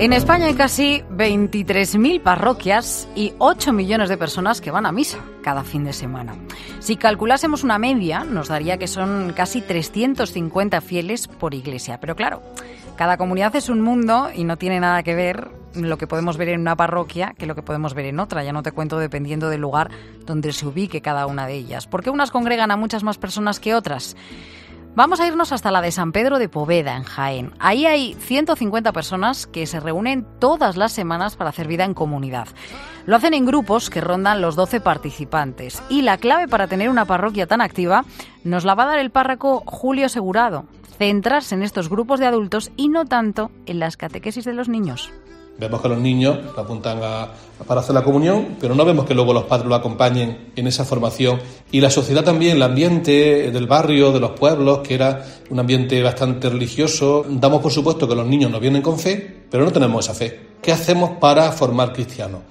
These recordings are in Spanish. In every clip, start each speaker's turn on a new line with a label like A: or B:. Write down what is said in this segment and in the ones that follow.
A: En España hay casi 23.000 parroquias y 8 millones de personas que van a misa cada fin de semana. Si calculásemos una media, nos daría que son casi 350 fieles por iglesia. Pero claro, cada comunidad es un mundo y no tiene nada que ver lo que podemos ver en una parroquia que lo que podemos ver en otra. Ya no te cuento dependiendo del lugar donde se ubique cada una de ellas. Porque unas congregan a muchas más personas que otras. Vamos a irnos hasta la de San Pedro de Poveda, en Jaén. Ahí hay 150 personas que se reúnen todas las semanas para hacer vida en comunidad. Lo hacen en grupos que rondan los 12 participantes. Y la clave para tener una parroquia tan activa nos la va a dar el párroco Julio Segurado. Centrarse en estos grupos de adultos y no tanto en las catequesis de los niños.
B: Vemos que los niños apuntan a, para hacer la comunión, pero no vemos que luego los padres lo acompañen en esa formación. Y la sociedad también, el ambiente del barrio, de los pueblos, que era un ambiente bastante religioso. Damos por supuesto que los niños no vienen con fe, pero no tenemos esa fe. ¿Qué hacemos para formar cristianos?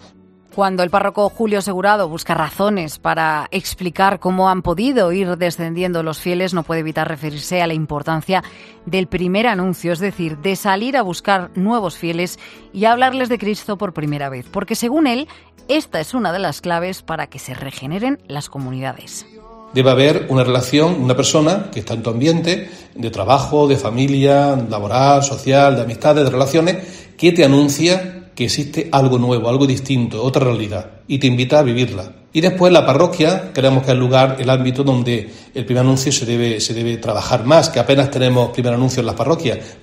A: Cuando el párroco Julio Segurado busca razones para explicar cómo han podido ir descendiendo los fieles, no puede evitar referirse a la importancia del primer anuncio, es decir, de salir a buscar nuevos fieles y hablarles de Cristo por primera vez, porque según él, esta es una de las claves para que se regeneren las comunidades.
B: Debe haber una relación, una persona que está en tu ambiente, de trabajo, de familia, laboral, social, de amistades, de relaciones, que te anuncia que existe algo nuevo, algo distinto, otra realidad, y te invita a vivirla. Y después la parroquia, creemos que es el lugar, el ámbito donde el primer anuncio se debe, se debe trabajar más, que apenas tenemos primer anuncio en las parroquias.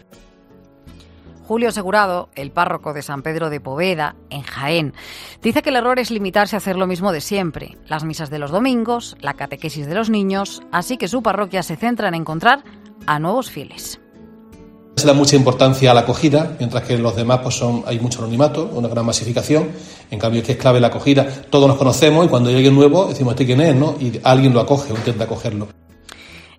A: Julio Segurado, el párroco de San Pedro de Poveda, en Jaén, dice que el error es limitarse a hacer lo mismo de siempre, las misas de los domingos, la catequesis de los niños, así que su parroquia se centra en encontrar a nuevos fieles.
B: Se da mucha importancia a la acogida, mientras que en los demás pues son, hay mucho anonimato, una gran masificación. En cambio, es que es clave la acogida. Todos nos conocemos y cuando hay alguien nuevo decimos, ¿este quién es? ¿no? Y alguien lo acoge o intenta acogerlo.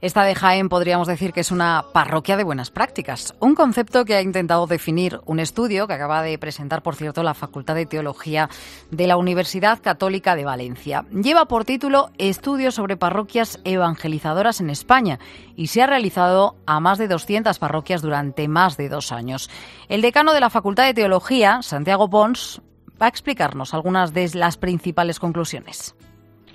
A: Esta de Jaén podríamos decir que es una parroquia de buenas prácticas, un concepto que ha intentado definir un estudio que acaba de presentar, por cierto, la Facultad de Teología de la Universidad Católica de Valencia. Lleva por título Estudios sobre parroquias evangelizadoras en España y se ha realizado a más de 200 parroquias durante más de dos años. El decano de la Facultad de Teología, Santiago Pons, va a explicarnos algunas de las principales conclusiones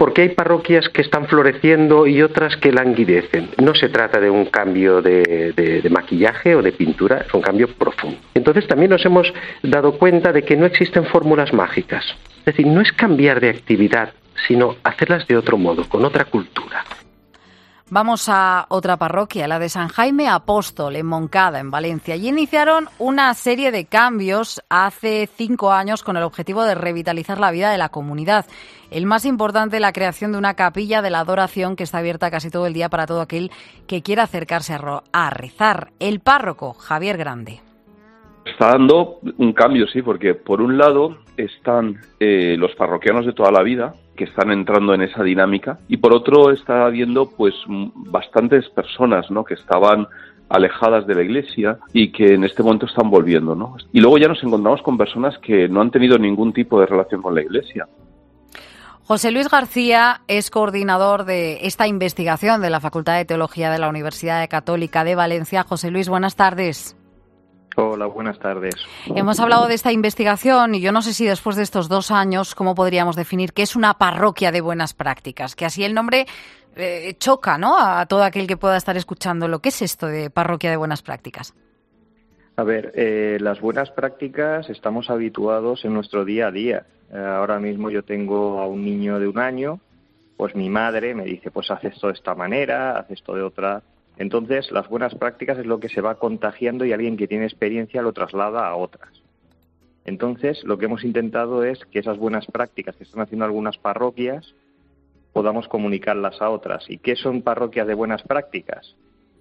C: porque hay parroquias que están floreciendo y otras que languidecen. No se trata de un cambio de, maquillaje o de pintura, es un cambio profundo. Entonces también nos hemos dado cuenta de que no existen fórmulas mágicas. Es decir, no es cambiar de actividad, sino hacerlas de otro modo, con otra cultura.
A: Vamos a otra parroquia, la de San Jaime Apóstol, en Moncada, en Valencia. Allí iniciaron una serie de cambios hace cinco años con el objetivo de revitalizar la vida de la comunidad. El más importante, la creación de una capilla de la adoración que está abierta casi todo el día para todo aquel que quiera acercarse a, rezar. El párroco, Javier Grande.
D: Está dando un cambio, sí, porque por un lado están eh, los parroquianos de toda la vida, que están entrando en esa dinámica y por otro está habiendo pues bastantes personas ¿no? que estaban alejadas de la iglesia y que en este momento están volviendo ¿no? y luego ya nos encontramos con personas que no han tenido ningún tipo de relación con la iglesia
A: José Luis García es coordinador de esta investigación de la Facultad de Teología de la Universidad Católica de Valencia. José Luis, buenas tardes.
C: Hola, buenas tardes.
A: Hemos hablado de esta investigación y yo no sé si después de estos dos años, ¿cómo podríamos definir qué es una parroquia de buenas prácticas? Que así el nombre eh, choca ¿no? a todo aquel que pueda estar escuchando. ¿Lo que es esto de parroquia de buenas prácticas?
C: A ver, eh, las buenas prácticas estamos habituados en nuestro día a día. Eh, ahora mismo yo tengo a un niño de un año, pues mi madre me dice, pues haz esto de esta manera, haz esto de otra entonces, las buenas prácticas es lo que se va contagiando y alguien que tiene experiencia lo traslada a otras. Entonces, lo que hemos intentado es que esas buenas prácticas que están haciendo algunas parroquias podamos comunicarlas a otras. ¿Y qué son parroquias de buenas prácticas?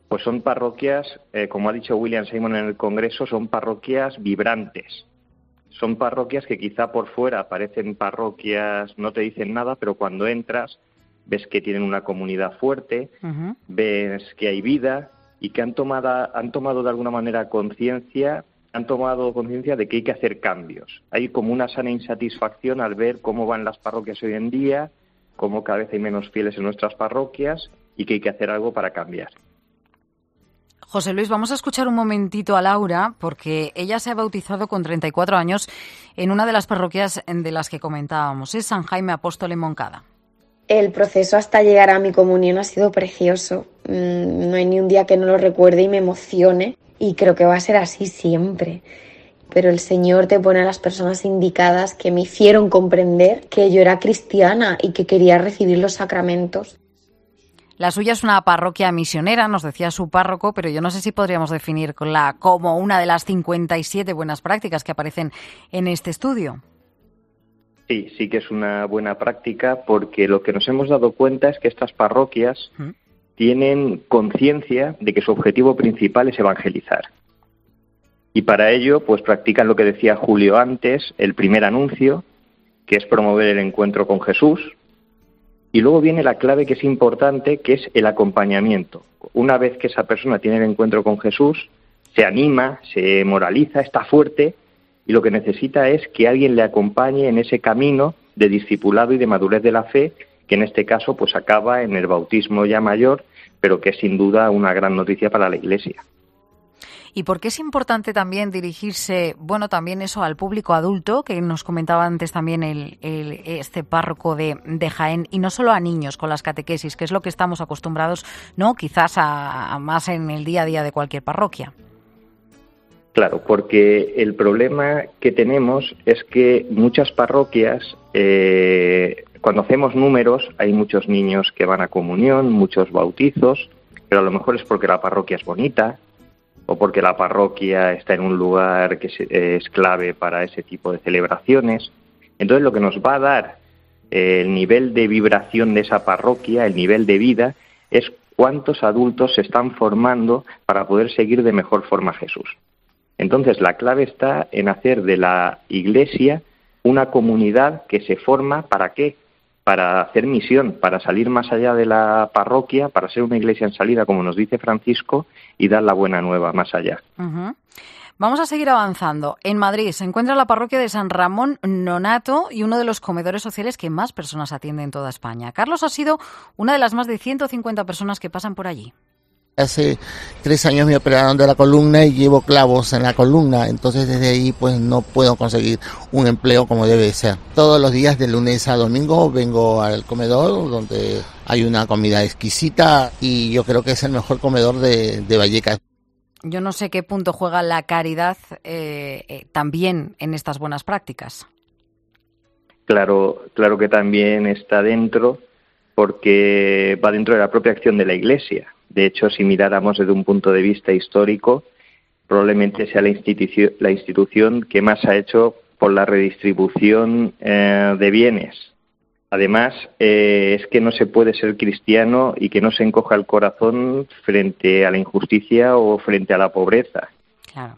C: Pues son parroquias, eh, como ha dicho William Simon en el Congreso, son parroquias vibrantes. Son parroquias que quizá por fuera parecen parroquias, no te dicen nada, pero cuando entras ves que tienen una comunidad fuerte, ves que hay vida y que han tomado, han tomado de alguna manera conciencia, han tomado conciencia de que hay que hacer cambios. Hay como una sana insatisfacción al ver cómo van las parroquias hoy en día, cómo cada vez hay menos fieles en nuestras parroquias y que hay que hacer algo para cambiar.
A: José Luis, vamos a escuchar un momentito a Laura porque ella se ha bautizado con 34 años en una de las parroquias de las que comentábamos, es San Jaime Apóstol en Moncada.
E: El proceso hasta llegar a mi comunión ha sido precioso. Mm, no hay ni un día que no lo recuerde y me emocione y creo que va a ser así siempre. Pero el Señor te pone a las personas indicadas que me hicieron comprender que yo era cristiana y que quería recibir los sacramentos.
A: La suya es una parroquia misionera, nos decía su párroco, pero yo no sé si podríamos definirla como una de las 57 buenas prácticas que aparecen en este estudio.
C: Sí, sí que es una buena práctica porque lo que nos hemos dado cuenta es que estas parroquias ¿Mm? tienen conciencia de que su objetivo principal es evangelizar. Y para ello, pues practican lo que decía Julio antes, el primer anuncio, que es promover el encuentro con Jesús, y luego viene la clave que es importante, que es el acompañamiento. Una vez que esa persona tiene el encuentro con Jesús, se anima, se moraliza, está fuerte y lo que necesita es que alguien le acompañe en ese camino de discipulado y de madurez de la fe, que en este caso pues acaba en el bautismo ya mayor, pero que es sin duda una gran noticia para la Iglesia.
A: ¿Y por qué es importante también dirigirse, bueno, también eso al público adulto, que nos comentaba antes también el, este párroco de, Jaén, y no solo a niños con las catequesis, que es lo que estamos acostumbrados, ¿no? Quizás a, más en el día a día de cualquier parroquia.
C: Claro, porque el problema que tenemos es que muchas parroquias, eh, cuando hacemos números, hay muchos niños que van a comunión, muchos bautizos, pero a lo mejor es porque la parroquia es bonita, o porque la parroquia está en un lugar que es clave para ese tipo de celebraciones. Entonces lo que nos va a dar eh, el nivel de vibración de esa parroquia, el nivel de vida, es cuántos adultos se están formando para poder seguir de mejor forma a Jesús. Entonces la clave está en hacer de la iglesia una comunidad que se forma para qué? para hacer misión, para salir más allá de la parroquia, para ser una iglesia en salida, como nos dice Francisco, y dar la buena nueva más allá.
A: Vamos a seguir avanzando. En Madrid se encuentra la parroquia de San Ramón Nonato y uno de los comedores sociales que más personas atiende en toda España. Carlos ha sido una de las más de 150 personas que pasan por allí.
F: Hace tres años me operaron de la columna y llevo clavos en la columna, entonces desde ahí pues no puedo conseguir un empleo como debe ser. Todos los días de lunes a domingo vengo al comedor donde hay una comida exquisita y yo creo que es el mejor comedor de, Vallecas.
A: Yo no sé qué punto juega la caridad eh, eh, también en estas buenas prácticas.
C: Claro, claro que también está dentro porque va dentro de la propia acción de la Iglesia de hecho, si miráramos desde un punto de vista histórico, probablemente sea la, institución, la institución que más ha hecho por la redistribución eh, de bienes. Además, eh, es que no se puede ser cristiano y que no se encoja el corazón frente a la injusticia o frente a la pobreza. Claro.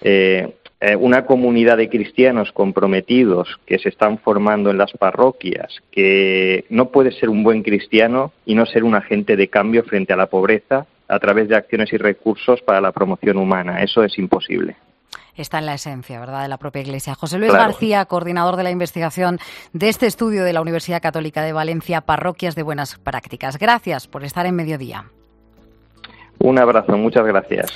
C: Eh, eh, una comunidad de cristianos comprometidos que se están formando en las parroquias, que no puede ser un buen cristiano y no ser un agente de cambio frente a la pobreza a través de acciones y recursos para la promoción humana. Eso es imposible
A: está en la esencia, ¿verdad?, de la propia Iglesia. José Luis García, coordinador de la investigación de este estudio de la Universidad Católica de Valencia, Parroquias de Buenas Prácticas. Gracias por estar en Mediodía.
C: Un abrazo, muchas gracias.